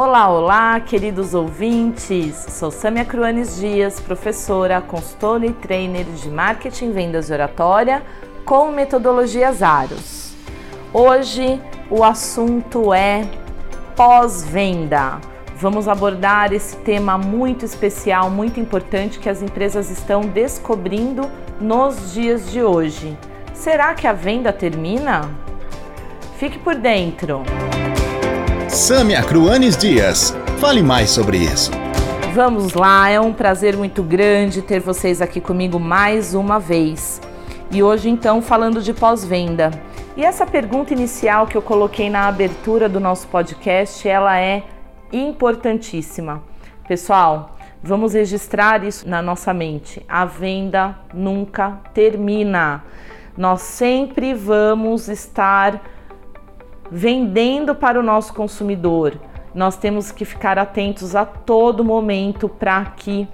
Olá, olá, queridos ouvintes! Sou Samia Cruanes Dias, professora, consultora e trainer de marketing, vendas e oratória com metodologias Aros. Hoje o assunto é pós-venda. Vamos abordar esse tema muito especial, muito importante que as empresas estão descobrindo nos dias de hoje. Será que a venda termina? Fique por dentro! Sâmia Cruanes Dias. Fale mais sobre isso. Vamos lá, é um prazer muito grande ter vocês aqui comigo mais uma vez. E hoje, então, falando de pós-venda. E essa pergunta inicial que eu coloquei na abertura do nosso podcast, ela é importantíssima. Pessoal, vamos registrar isso na nossa mente. A venda nunca termina. Nós sempre vamos estar vendendo para o nosso consumidor. Nós temos que ficar atentos a todo momento para que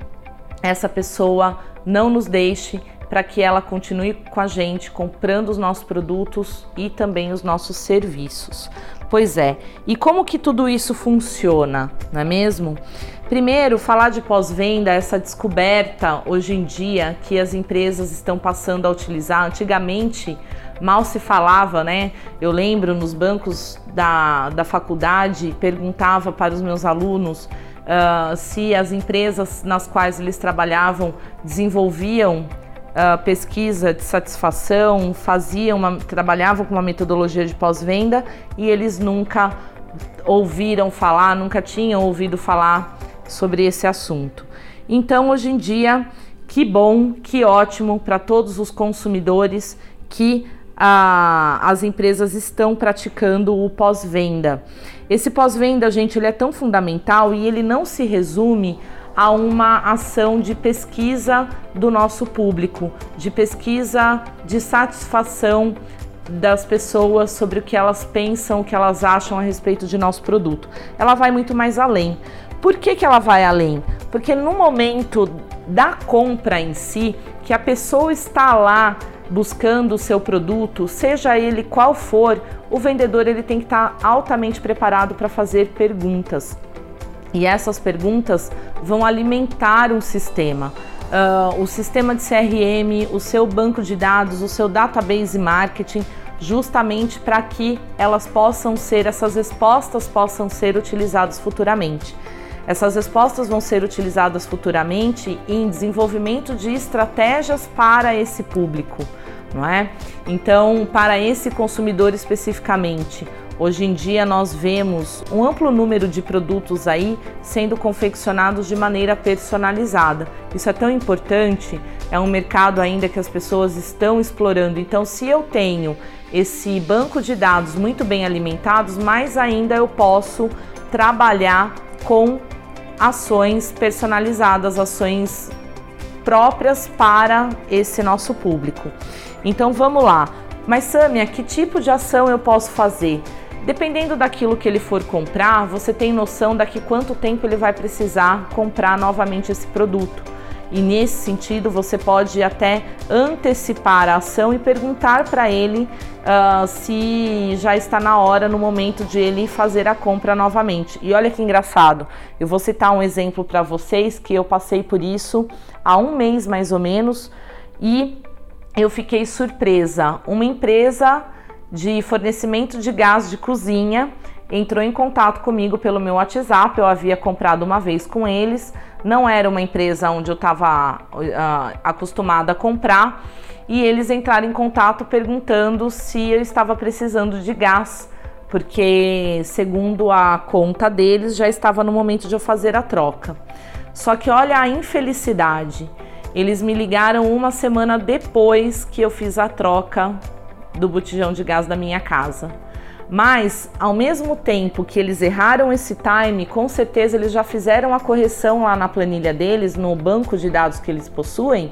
essa pessoa não nos deixe, para que ela continue com a gente comprando os nossos produtos e também os nossos serviços. Pois é, e como que tudo isso funciona, não é mesmo? Primeiro, falar de pós-venda, essa descoberta hoje em dia que as empresas estão passando a utilizar. Antigamente, mal se falava, né? Eu lembro nos bancos da, da faculdade, perguntava para os meus alunos uh, se as empresas nas quais eles trabalhavam desenvolviam uh, pesquisa de satisfação, faziam uma, trabalhavam com uma metodologia de pós-venda e eles nunca ouviram falar, nunca tinham ouvido falar sobre esse assunto. Então, hoje em dia, que bom, que ótimo para todos os consumidores que a, as empresas estão praticando o pós-venda. Esse pós-venda, gente, ele é tão fundamental e ele não se resume a uma ação de pesquisa do nosso público, de pesquisa de satisfação das pessoas sobre o que elas pensam, o que elas acham a respeito de nosso produto. Ela vai muito mais além. Por que, que ela vai além? Porque no momento da compra em si, que a pessoa está lá buscando o seu produto, seja ele qual for, o vendedor ele tem que estar altamente preparado para fazer perguntas. E essas perguntas vão alimentar um sistema. Uh, o sistema de CRM, o seu banco de dados, o seu database marketing, justamente para que elas possam ser, essas respostas possam ser utilizadas futuramente. Essas respostas vão ser utilizadas futuramente em desenvolvimento de estratégias para esse público, não é? Então, para esse consumidor especificamente, hoje em dia nós vemos um amplo número de produtos aí sendo confeccionados de maneira personalizada. Isso é tão importante, é um mercado ainda que as pessoas estão explorando. Então, se eu tenho esse banco de dados muito bem alimentados, mais ainda eu posso trabalhar com ações personalizadas, ações próprias para esse nosso público. Então vamos lá. Mas Samia, que tipo de ação eu posso fazer? Dependendo daquilo que ele for comprar, você tem noção daqui quanto tempo ele vai precisar comprar novamente esse produto. E nesse sentido, você pode até antecipar a ação e perguntar para ele uh, se já está na hora, no momento de ele fazer a compra novamente. E olha que engraçado, eu vou citar um exemplo para vocês que eu passei por isso há um mês mais ou menos e eu fiquei surpresa. Uma empresa de fornecimento de gás de cozinha entrou em contato comigo pelo meu WhatsApp. Eu havia comprado uma vez com eles, não era uma empresa onde eu estava uh, acostumada a comprar, e eles entraram em contato perguntando se eu estava precisando de gás, porque, segundo a conta deles, já estava no momento de eu fazer a troca. Só que olha a infelicidade. Eles me ligaram uma semana depois que eu fiz a troca do botijão de gás da minha casa. Mas, ao mesmo tempo que eles erraram esse time, com certeza eles já fizeram a correção lá na planilha deles, no banco de dados que eles possuem,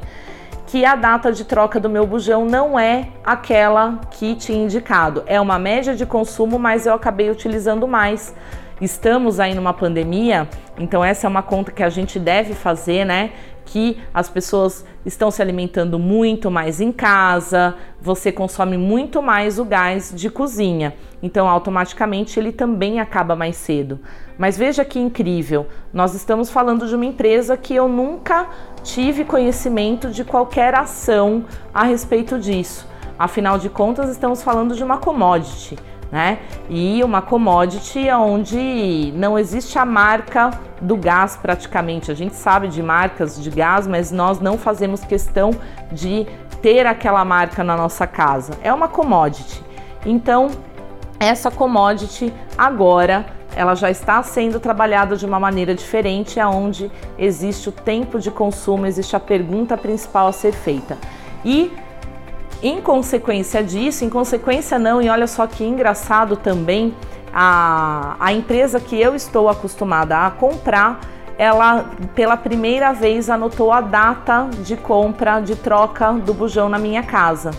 que a data de troca do meu bujão não é aquela que tinha indicado. É uma média de consumo, mas eu acabei utilizando mais. Estamos aí numa pandemia, então essa é uma conta que a gente deve fazer, né? que as pessoas estão se alimentando muito mais em casa, você consome muito mais o gás de cozinha. Então, automaticamente ele também acaba mais cedo. Mas veja que incrível, nós estamos falando de uma empresa que eu nunca tive conhecimento de qualquer ação a respeito disso. Afinal de contas, estamos falando de uma commodity, né? E uma commodity onde não existe a marca do gás praticamente. A gente sabe de marcas de gás, mas nós não fazemos questão de ter aquela marca na nossa casa. É uma commodity. Então, essa commodity agora ela já está sendo trabalhada de uma maneira diferente, aonde existe o tempo de consumo, existe a pergunta principal a ser feita. E em consequência disso, em consequência não, e olha só que engraçado também, a, a empresa que eu estou acostumada a comprar, ela pela primeira vez anotou a data de compra, de troca do bujão na minha casa.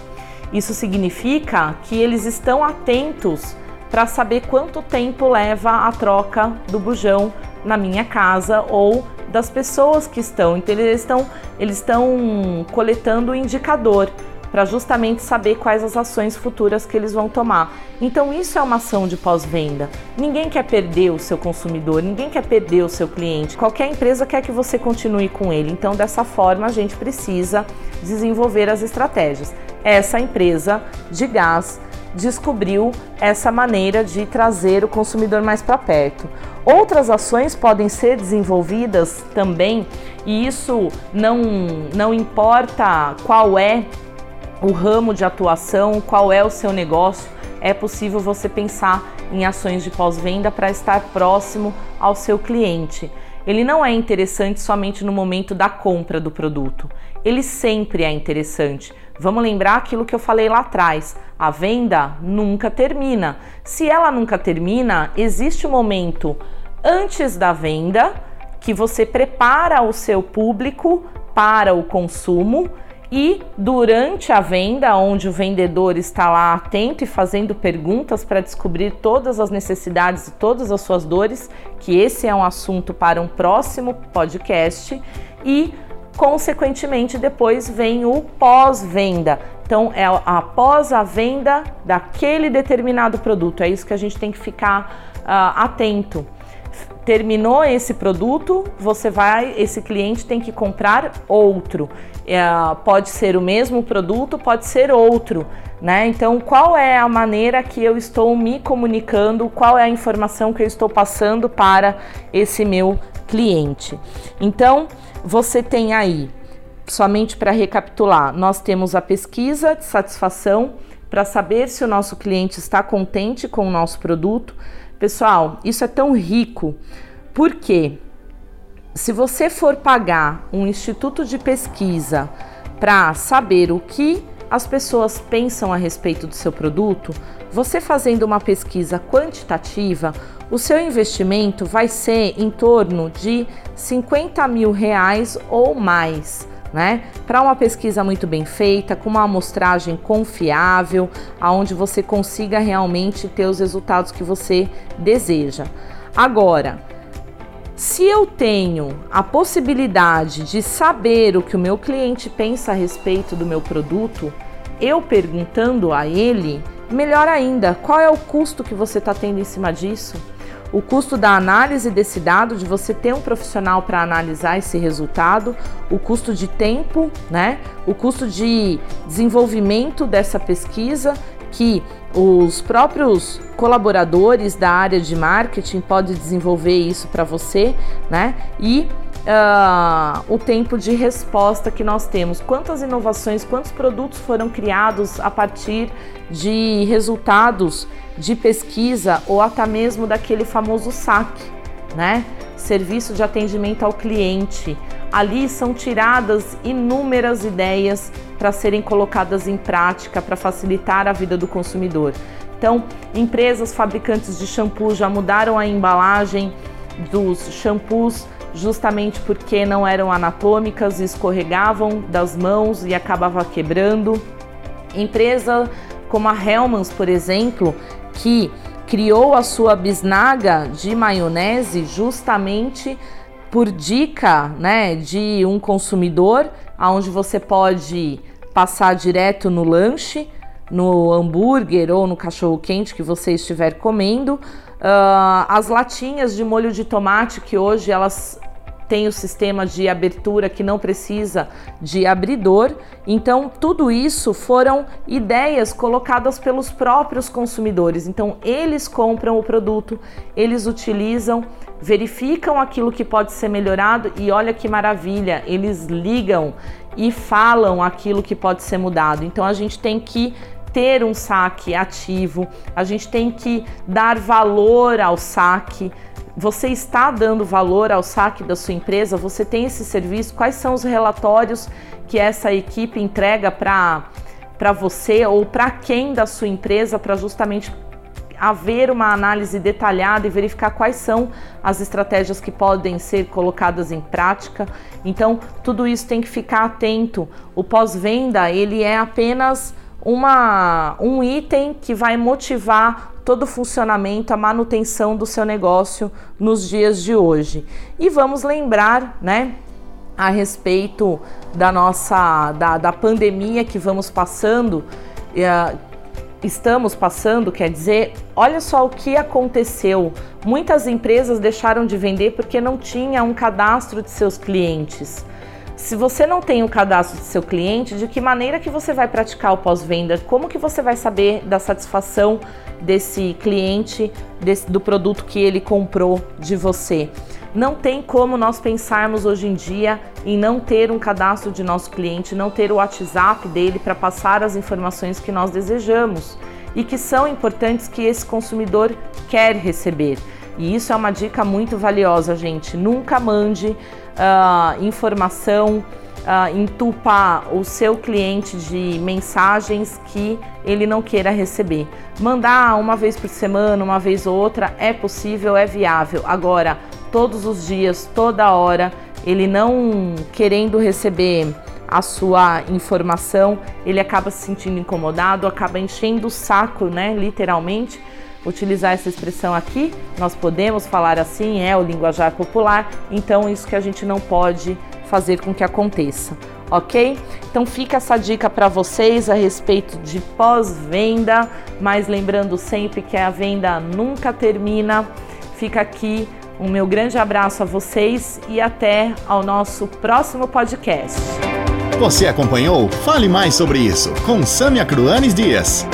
Isso significa que eles estão atentos para saber quanto tempo leva a troca do bujão na minha casa ou das pessoas que estão. Então eles estão, eles estão coletando o indicador para justamente saber quais as ações futuras que eles vão tomar. Então isso é uma ação de pós-venda. Ninguém quer perder o seu consumidor, ninguém quer perder o seu cliente. Qualquer empresa quer que você continue com ele. Então dessa forma a gente precisa desenvolver as estratégias. Essa empresa de gás descobriu essa maneira de trazer o consumidor mais para perto. Outras ações podem ser desenvolvidas também, e isso não, não importa qual é o ramo de atuação, qual é o seu negócio, é possível você pensar em ações de pós-venda para estar próximo ao seu cliente. Ele não é interessante somente no momento da compra do produto, ele sempre é interessante Vamos lembrar aquilo que eu falei lá atrás: a venda nunca termina. Se ela nunca termina, existe um momento antes da venda que você prepara o seu público para o consumo e durante a venda, onde o vendedor está lá atento e fazendo perguntas para descobrir todas as necessidades e todas as suas dores, que esse é um assunto para um próximo podcast, e consequentemente depois vem o pós-venda. Então é após a venda daquele determinado produto. É isso que a gente tem que ficar uh, atento. Terminou esse produto, você vai, esse cliente tem que comprar outro. Uh, pode ser o mesmo produto, pode ser outro, né? Então, qual é a maneira que eu estou me comunicando? Qual é a informação que eu estou passando para esse meu cliente? Então, você tem aí, somente para recapitular, nós temos a pesquisa de satisfação para saber se o nosso cliente está contente com o nosso produto. Pessoal, isso é tão rico porque se você for pagar um instituto de pesquisa para saber o que as pessoas pensam a respeito do seu produto, você fazendo uma pesquisa quantitativa, o seu investimento vai ser em torno de 50 mil reais ou mais. Né? Para uma pesquisa muito bem feita, com uma amostragem confiável, aonde você consiga realmente ter os resultados que você deseja. Agora, se eu tenho a possibilidade de saber o que o meu cliente pensa a respeito do meu produto, eu perguntando a ele, melhor ainda, qual é o custo que você está tendo em cima disso? O custo da análise desse dado, de você ter um profissional para analisar esse resultado, o custo de tempo, né? O custo de desenvolvimento dessa pesquisa que os próprios colaboradores da área de marketing podem desenvolver isso para você, né? E uh, o tempo de resposta que nós temos. Quantas inovações, quantos produtos foram criados a partir de resultados de pesquisa ou até mesmo daquele famoso SAC, né? Serviço de atendimento ao cliente. Ali são tiradas inúmeras ideias para serem colocadas em prática para facilitar a vida do consumidor. Então, empresas fabricantes de shampoo já mudaram a embalagem dos shampoos justamente porque não eram anatômicas, escorregavam das mãos e acabava quebrando. Empresa como a Hellmann's, por exemplo, que criou a sua bisnaga de maionese justamente por dica, né, de um consumidor, aonde você pode passar direto no lanche, no hambúrguer ou no cachorro quente que você estiver comendo Uh, as latinhas de molho de tomate, que hoje elas têm o sistema de abertura que não precisa de abridor. Então, tudo isso foram ideias colocadas pelos próprios consumidores. Então, eles compram o produto, eles utilizam, verificam aquilo que pode ser melhorado e olha que maravilha, eles ligam e falam aquilo que pode ser mudado. Então, a gente tem que ter um saque ativo, a gente tem que dar valor ao saque. Você está dando valor ao saque da sua empresa? Você tem esse serviço? Quais são os relatórios que essa equipe entrega para para você ou para quem da sua empresa para justamente haver uma análise detalhada e verificar quais são as estratégias que podem ser colocadas em prática. Então, tudo isso tem que ficar atento. O pós-venda, ele é apenas uma, um item que vai motivar todo o funcionamento, a manutenção do seu negócio nos dias de hoje. E vamos lembrar, né, a respeito da nossa da, da pandemia que vamos passando, uh, estamos passando, quer dizer, olha só o que aconteceu. Muitas empresas deixaram de vender porque não tinha um cadastro de seus clientes. Se você não tem o cadastro do seu cliente, de que maneira que você vai praticar o pós-venda? Como que você vai saber da satisfação desse cliente, desse, do produto que ele comprou de você? Não tem como nós pensarmos hoje em dia em não ter um cadastro de nosso cliente, não ter o WhatsApp dele para passar as informações que nós desejamos e que são importantes que esse consumidor quer receber. E isso é uma dica muito valiosa, gente. Nunca mande uh, informação, uh, entupar o seu cliente de mensagens que ele não queira receber. Mandar uma vez por semana, uma vez ou outra, é possível, é viável. Agora, todos os dias, toda hora, ele não querendo receber a sua informação, ele acaba se sentindo incomodado, acaba enchendo o saco, né, literalmente, utilizar essa expressão aqui, nós podemos falar assim, é o linguajar popular, então isso que a gente não pode fazer com que aconteça, ok? Então fica essa dica para vocês a respeito de pós-venda, mas lembrando sempre que a venda nunca termina. Fica aqui um meu grande abraço a vocês e até ao nosso próximo podcast. Você acompanhou Fale Mais sobre isso com Sâmia Cruanes Dias.